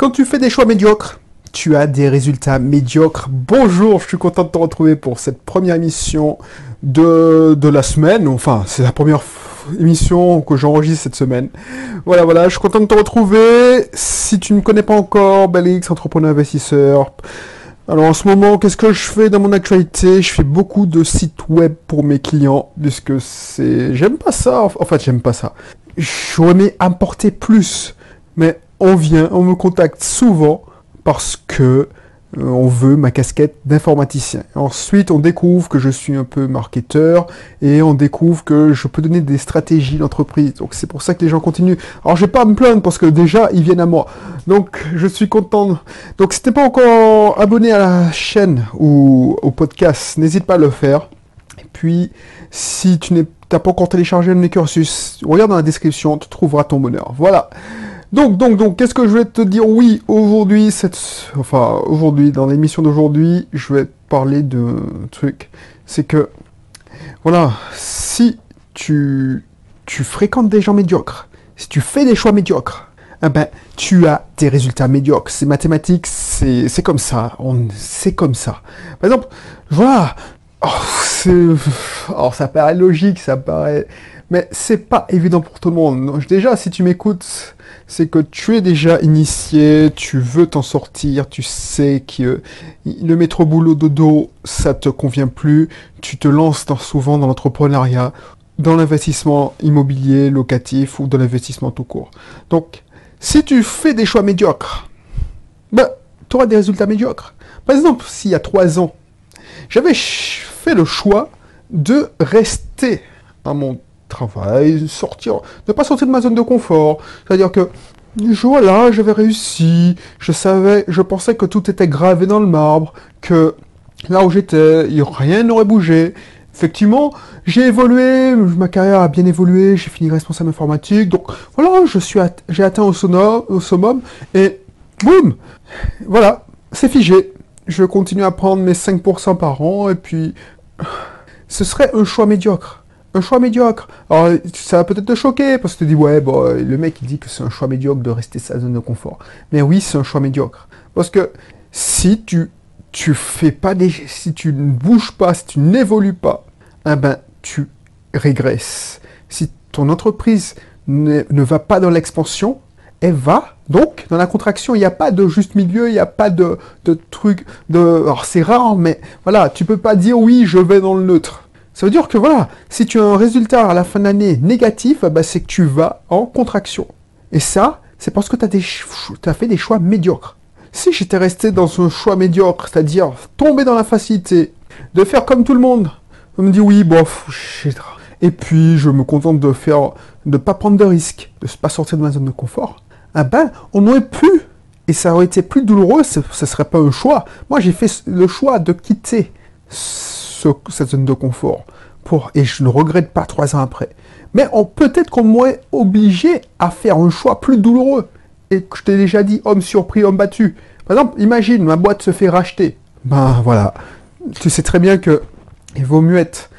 Quand tu fais des choix médiocres, tu as des résultats médiocres. Bonjour, je suis content de te retrouver pour cette première émission de, de la semaine. Enfin, c'est la première émission que j'enregistre cette semaine. Voilà, voilà, je suis content de te retrouver. Si tu ne me connais pas encore, Belix, entrepreneur investisseur. Alors en ce moment, qu'est-ce que je fais dans mon actualité? Je fais beaucoup de sites web pour mes clients, puisque c'est... J'aime pas ça, en fait j'aime pas ça. J'aurais aimé apporter plus, mais on vient, on me contacte souvent parce que euh, on veut ma casquette d'informaticien. Ensuite, on découvre que je suis un peu marketeur et on découvre que je peux donner des stratégies d'entreprise. Donc c'est pour ça que les gens continuent. Alors je vais pas me plaindre parce que déjà ils viennent à moi. Donc je suis content. Donc si t'es pas encore abonné à la chaîne ou au podcast, n'hésite pas à le faire. Et puis si tu n'es pas encore téléchargé mes cursus, regarde dans la description, tu trouveras ton bonheur. Voilà. Donc, donc, donc, qu'est-ce que je vais te dire Oui, aujourd'hui, cette... enfin, aujourd'hui, dans l'émission d'aujourd'hui, je vais parler de truc. C'est que, voilà, si tu, tu fréquentes des gens médiocres, si tu fais des choix médiocres, eh ben, tu as des résultats médiocres. C'est mathématique, c'est, comme ça. C'est comme ça. Par exemple, voilà. Oh, oh, ça paraît logique, ça paraît, mais c'est pas évident pour tout le monde. Déjà, si tu m'écoutes, c'est que tu es déjà initié, tu veux t'en sortir, tu sais que le métro boulot dodo, ça te convient plus, tu te lances souvent dans l'entrepreneuriat, dans l'investissement immobilier, locatif ou dans l'investissement tout court. Donc, si tu fais des choix médiocres, ben, tu auras des résultats médiocres. Par exemple, s'il y a trois ans, j'avais le choix de rester à mon travail, sortir, ne pas sortir de ma zone de confort. C'est-à-dire que, voilà, j'avais réussi, je savais, je pensais que tout était gravé dans le marbre, que là où j'étais, rien n'aurait bougé. Effectivement, j'ai évolué, ma carrière a bien évolué, j'ai fini responsable informatique, donc voilà, je suis j'ai atteint au, au summum, et boum, voilà, c'est figé. Je continue à prendre mes 5% par an, et puis ce serait un choix médiocre un choix médiocre. Alors, ça va peut-être te choquer, parce que tu dis, ouais, bon, le mec, il dit que c'est un choix médiocre de rester sa zone de confort. Mais oui, c'est un choix médiocre. Parce que si tu, tu fais pas des, si tu ne bouges pas, si tu n'évolues pas, eh ben, tu régresses. Si ton entreprise ne va pas dans l'expansion, elle va donc dans la contraction. Il n'y a pas de juste milieu, il n'y a pas de, truc de. Alors c'est rare, mais voilà, tu peux pas dire oui, je vais dans le neutre. Ça veut dire que voilà, si tu as un résultat à la fin de l'année négatif, bah, c'est que tu vas en contraction. Et ça, c'est parce que tu as, fait des choix médiocres. Si j'étais resté dans un choix médiocre, c'est-à-dire tomber dans la facilité, de faire comme tout le monde, on me dit oui, bof, et puis je me contente de faire, de pas prendre de risques, de ne pas sortir de ma zone de confort, ah ben, on aurait pu, et ça aurait été plus douloureux, ce ne serait pas un choix. Moi, j'ai fait le choix de quitter cette zone de confort. Pour, et je ne regrette pas trois ans après. Mais peut-être qu'on m'aurait obligé à faire un choix plus douloureux. Et je t'ai déjà dit, homme surpris, homme battu. Par exemple, imagine, ma boîte se fait racheter. Ben voilà. Tu sais très bien que il vaut mieux être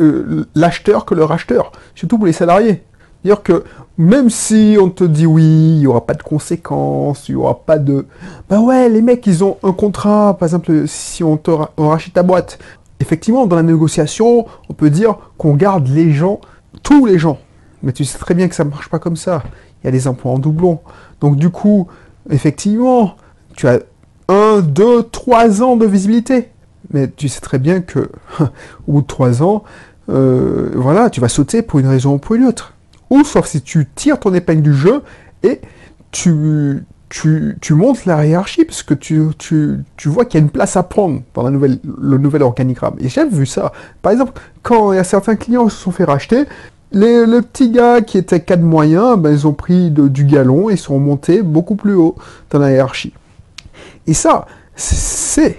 euh, l'acheteur que le racheteur. Surtout pour les salariés. C'est-à-dire que même si on te dit oui, il n'y aura pas de conséquences, il n'y aura pas de... Ben ouais, les mecs, ils ont un contrat. Par exemple, si on, te on rachète ta boîte, effectivement, dans la négociation, on peut dire qu'on garde les gens, tous les gens. Mais tu sais très bien que ça ne marche pas comme ça. Il y a des emplois en doublon. Donc du coup, effectivement, tu as un, deux, trois ans de visibilité. Mais tu sais très bien que au bout de trois ans, euh, voilà, tu vas sauter pour une raison ou pour une autre. Ou sauf si tu tires ton épingle du jeu et tu, tu, montes la hiérarchie parce que tu, tu, vois qu'il y a une place à prendre dans la nouvelle, le nouvel organigramme. Et j'ai vu ça. Par exemple, quand il y a certains clients qui se sont fait racheter, les, petits gars qui étaient cadres moyens, ben, ils ont pris du galon et sont montés beaucoup plus haut dans la hiérarchie. Et ça, c'est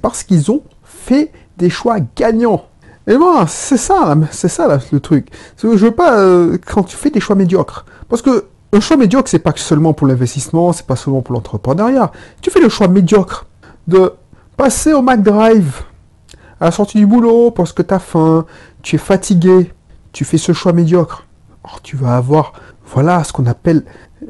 parce qu'ils ont fait des choix gagnants. Et voilà, c'est ça, c'est ça le truc. Je veux pas euh, quand tu fais des choix médiocres, parce que un choix médiocre, c'est pas seulement pour l'investissement, c'est pas seulement pour l'entrepreneuriat. Tu fais le choix médiocre de passer au McDrive à la sortie du boulot parce que tu as faim, tu es fatigué, tu fais ce choix médiocre. tu vas avoir, voilà, ce qu'on appelle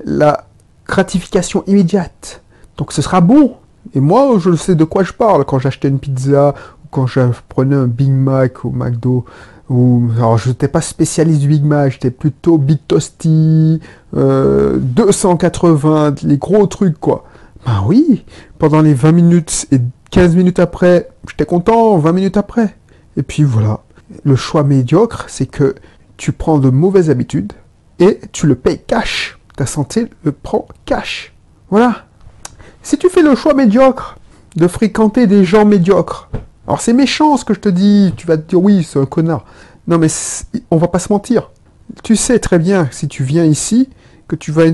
la, gratification immédiate. Donc ce sera bon. Et moi, je sais de quoi je parle quand j'achetais une pizza quand je prenais un Big Mac au McDo. Ou, alors, je n'étais pas spécialiste du Big Mac, j'étais plutôt Big Toasty, 280, euh, les gros trucs, quoi. Ben oui, pendant les 20 minutes et 15 minutes après, j'étais content, 20 minutes après. Et puis voilà, le choix médiocre, c'est que tu prends de mauvaises habitudes et tu le payes cash. Ta santé le prend cash. Voilà. Si tu fais le choix médiocre de fréquenter des gens médiocres, alors c'est méchant ce que je te dis, tu vas te dire oui, c'est un connard. Non mais on va pas se mentir. Tu sais très bien si tu viens ici que tu vas,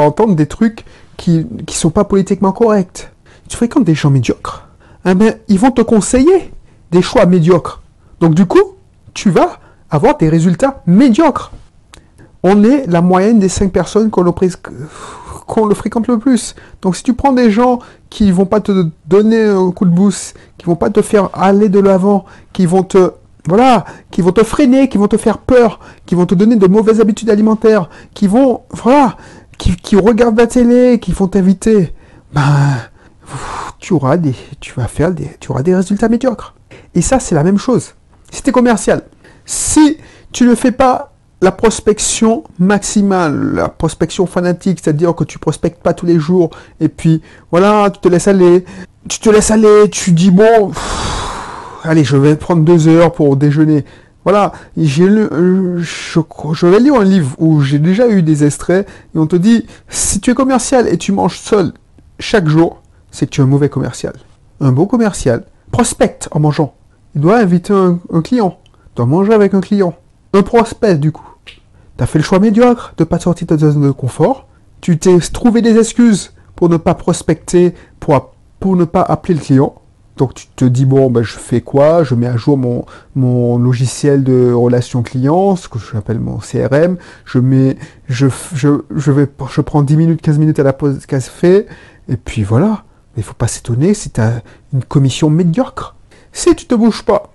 entendre des trucs qui ne sont pas politiquement corrects. Tu fréquentes des gens médiocres. Eh ben, ils vont te conseiller des choix médiocres. Donc du coup, tu vas avoir des résultats médiocres. On est la moyenne des 5 personnes qu'on le, le fréquente le plus. Donc si tu prends des gens qui vont pas te donner un coup de boost, qui vont pas te faire aller de l'avant, qui vont te voilà, qui vont te freiner, qui vont te faire peur, qui vont te donner de mauvaises habitudes alimentaires, qui vont voilà, qui, qui regardent la télé, qui vont t'inviter, ben tu auras des tu vas faire des tu auras des résultats médiocres. Et ça c'est la même chose. Si tu es commercial, si tu ne fais pas la prospection maximale, la prospection fanatique, c'est-à-dire que tu prospectes pas tous les jours, et puis voilà, tu te laisses aller, tu te laisses aller, tu dis bon, allez, je vais prendre deux heures pour déjeuner. Voilà, j'ai euh, je, vais lire un livre où j'ai déjà eu des extraits, et on te dit, si tu es commercial et tu manges seul chaque jour, c'est que tu es un mauvais commercial. Un bon commercial prospecte en mangeant. Il doit inviter un, un client, il doit manger avec un client. Un prospect, du coup. Tu as fait le choix médiocre de pas sortir de ta zone de confort. Tu t'es trouvé des excuses pour ne pas prospecter, pour, pour ne pas appeler le client. Donc tu te dis, bon, ben, je fais quoi? Je mets à jour mon, logiciel de relation client, ce que j'appelle mon CRM. Je mets, je, je, je, vais, je prends 10 minutes, 15 minutes à la pause café. Et puis voilà. Mais il faut pas s'étonner si tu as une commission médiocre. Si tu te bouges pas,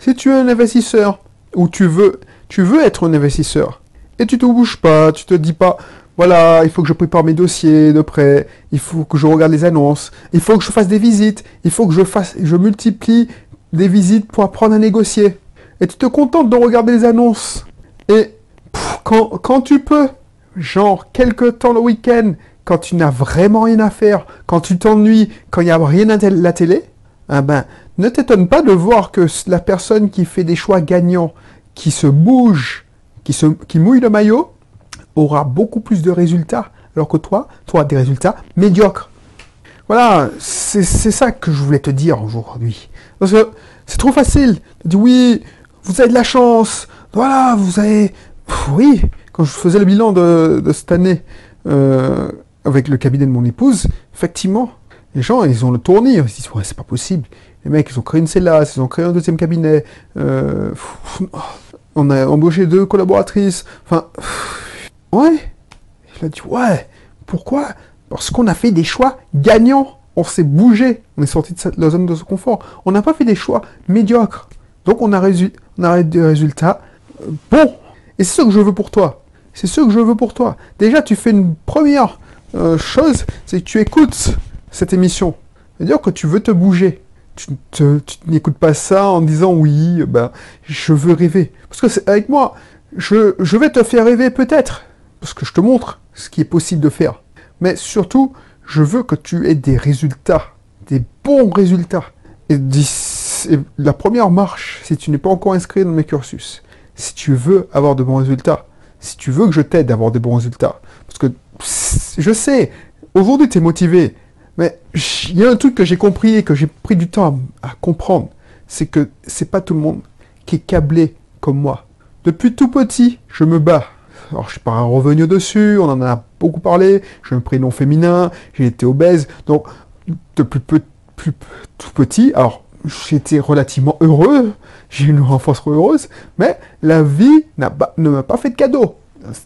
si tu es un investisseur, ou tu veux, tu veux être un investisseur, et tu te bouges pas, tu te dis pas, voilà, il faut que je prépare mes dossiers de prêt, il faut que je regarde les annonces, il faut que je fasse des visites, il faut que je fasse, je multiplie des visites pour apprendre à négocier. Et tu te contentes de regarder les annonces. Et quand, quand tu peux, genre quelques temps le week-end, quand tu n'as vraiment rien à faire, quand tu t'ennuies, quand il n'y a rien à la télé, ah ben, ne t'étonne pas de voir que la personne qui fait des choix gagnants, qui se bouge, qui, se, qui mouille le maillot aura beaucoup plus de résultats, alors que toi, tu auras des résultats médiocres. Voilà, c'est ça que je voulais te dire aujourd'hui. Parce que c'est trop facile de dire oui, vous avez de la chance, voilà, vous avez... Oui, quand je faisais le bilan de, de cette année euh, avec le cabinet de mon épouse, effectivement, les gens, ils ont le tournis, ils se disent, ouais, c'est pas possible. Les mecs, ils ont créé une CELAS, ils ont créé un deuxième cabinet. Euh, on a embauché deux collaboratrices. Enfin, ouais. Il a dit, ouais. Pourquoi? Parce qu'on a fait des choix gagnants. On s'est bougé. On est sorti de la zone de confort. On n'a pas fait des choix médiocres. Donc on a, on a des résultats euh, bons. Et c'est ce que je veux pour toi. C'est ce que je veux pour toi. Déjà, tu fais une première euh, chose, c'est que tu écoutes cette émission. C'est-à-dire que tu veux te bouger tu, n'écoutes pas ça en disant oui, ben, je veux rêver. Parce que c'est avec moi, je, je vais te faire rêver peut-être, parce que je te montre ce qui est possible de faire. Mais surtout, je veux que tu aies des résultats, des bons résultats. Et, la première marche, si tu n'es pas encore inscrit dans mes cursus, si tu veux avoir de bons résultats, si tu veux que je t'aide à avoir de bons résultats, parce que je sais, aujourd'hui tu es motivé, mais il y a un truc que j'ai compris et que j'ai pris du temps à, comprendre, c'est que c'est pas tout le monde qui est câblé comme moi. Depuis tout petit, je me bats. Alors, je suis pas revenu dessus, on en a beaucoup parlé. J'ai un prénom féminin, j'ai été obèse. Donc, depuis plus, tout petit, alors, j'étais relativement heureux, j'ai une enfance heureuse, mais la vie ne m'a pas fait de cadeau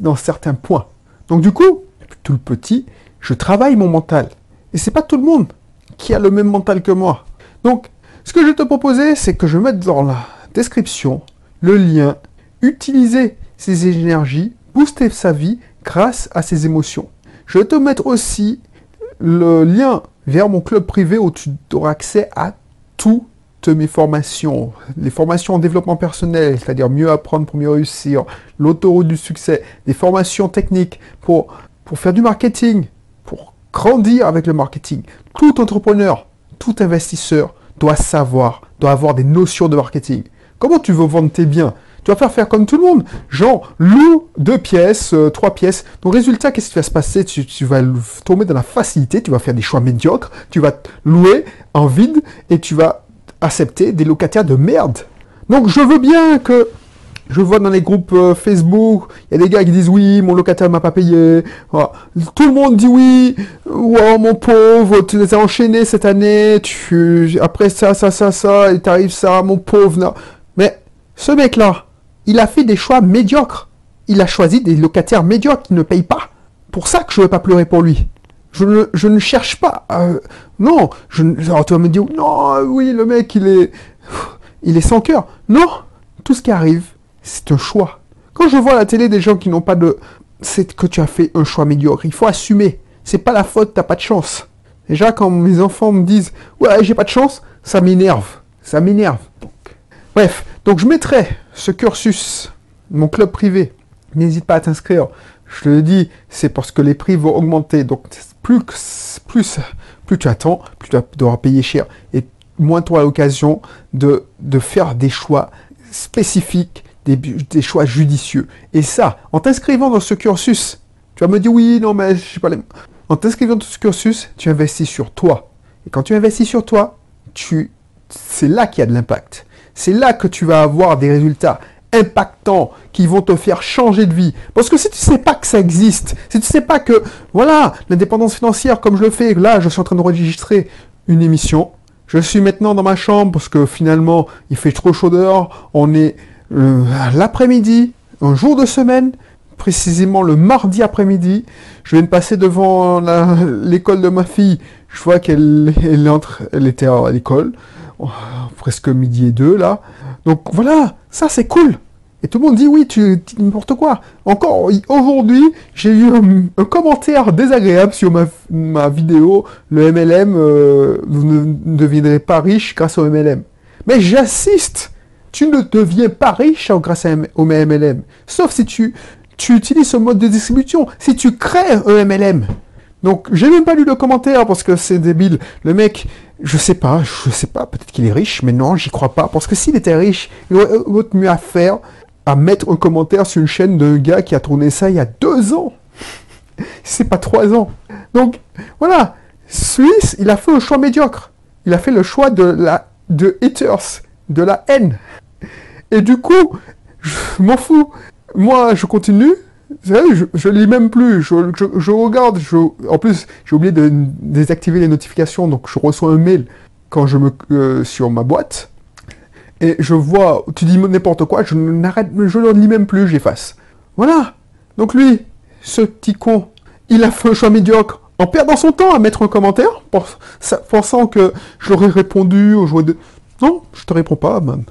dans certains points. Donc, du coup, depuis tout petit, je travaille mon mental. Et c'est pas tout le monde qui a le même mental que moi. Donc, ce que je vais te proposer, c'est que je mette dans la description le lien utiliser ses énergies, booster sa vie grâce à ses émotions. Je vais te mettre aussi le lien vers mon club privé où tu auras accès à toutes mes formations. Les formations en développement personnel, c'est-à-dire mieux apprendre pour mieux réussir, l'autoroute du succès, des formations techniques pour, pour faire du marketing, pour grandir avec le marketing. Tout entrepreneur, tout investisseur doit savoir, doit avoir des notions de marketing. Comment tu veux vendre tes biens? Tu vas faire faire comme tout le monde. Genre, loue deux pièces, euh, trois pièces. Donc, résultat, qu'est-ce qui va se passer? Tu, tu, vas tomber dans la facilité, tu vas faire des choix médiocres, tu vas louer en vide et tu vas accepter des locataires de merde. Donc, je veux bien que je vois dans les groupes euh, Facebook, il y a des gars qui disent oui, mon locataire m'a pas payé. Tout le monde dit oui. Mon pauvre, tu les as enchaînés cette année. Après ça, ça, ça, ça, et t'arrive ça, mon pauvre. Mais ce mec-là, il a fait des choix médiocres. Il a choisi des locataires médiocres qui ne payent pas. Pour ça que je ne veux pas pleurer pour lui. Je ne, cherche pas. non, je, alors tu vas me dire non, oui, le mec, il est, il est sans cœur. Non, tout ce qui arrive c'est un choix. Quand je vois à la télé des gens qui n'ont pas de... C'est que tu as fait un choix médiocre. Il faut assumer. C'est pas la faute, t'as pas de chance. Déjà, quand mes enfants me disent Ouais, j'ai pas de chance, ça m'énerve. Ça m'énerve. Bref, donc je mettrai ce cursus, mon club privé. N'hésite pas à t'inscrire. Je te le dis, c'est parce que les prix vont augmenter. Donc plus, plus, plus tu attends, plus tu devras payer cher. Et moins tu auras l'occasion de, de faire des choix spécifiques des, choix judicieux. Et ça, en t'inscrivant dans ce cursus, tu vas me dire oui, non, mais je sais pas les... En t'inscrivant dans ce cursus, tu investis sur toi. Et quand tu investis sur toi, tu... c'est là qu'il y a de l'impact. C'est là que tu vas avoir des résultats impactants qui vont te faire changer de vie. Parce que si tu sais pas que ça existe, si tu sais pas que, voilà, l'indépendance financière, comme je le fais, là, je suis en train de enregistrer une émission. Je suis maintenant dans ma chambre parce que finalement, il fait trop chaud dehors. On est l'après-midi, un jour de semaine, précisément le mardi après-midi, je viens de passer devant l'école de ma fille. Je vois qu'elle elle entre, elle était à l'école, oh, presque midi et deux là. Donc voilà, ça c'est cool. Et tout le monde dit oui, tu dis n'importe quoi. Encore aujourd'hui, j'ai eu un, commentaire désagréable sur ma, vidéo. Le MLM, euh, vous ne deviendrez pas riche grâce au MLM. Mais j'assiste tu ne deviens pas riche grâce au MLM. Sauf si tu, utilises ce mode de distribution. Si tu crées un MLM. Donc, j'ai même pas lu le commentaire parce que c'est débile. Le mec, je sais pas, je sais pas, peut-être qu'il est riche, mais non, j'y crois pas. Parce que s'il était riche, il aurait mieux à faire à mettre un commentaire sur une chaîne d'un gars qui a tourné ça il y a deux ans. c'est pas trois ans. Donc, voilà. Suisse, il a fait un choix médiocre. Il a fait le choix de la, de haters, de la haine. Et du coup, je m'en fous. Moi, je continue. Je, je lis même plus. Je, regarde. en plus, j'ai oublié de désactiver les notifications, donc je reçois un mail quand je me euh, sur ma boîte. Et je vois, tu dis n'importe quoi, je n'arrête, je ne lis même plus, j'efface. Voilà. Donc lui, ce petit con, il a fait un choix médiocre en perdant son temps à mettre un commentaire, pensant que je l'aurais répondu au jouet de... Non, je te réponds pas, man.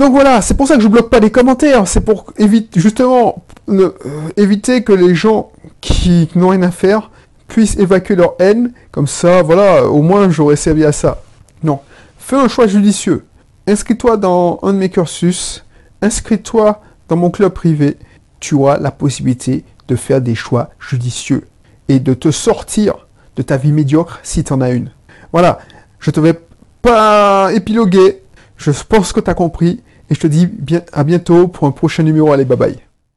Donc voilà, c'est pour ça que je bloque pas les commentaires, c'est pour éviter justement euh, éviter que les gens qui n'ont rien à faire puissent évacuer leur haine, comme ça, voilà, au moins j'aurais servi à ça. Non, fais un choix judicieux. Inscris-toi dans un de mes cursus, inscris-toi dans mon club privé, tu auras la possibilité de faire des choix judicieux et de te sortir de ta vie médiocre si tu en as une. Voilà, je te vais pas épiloguer, je pense que tu as compris et je te dis à bientôt pour un prochain numéro. Allez, bye bye.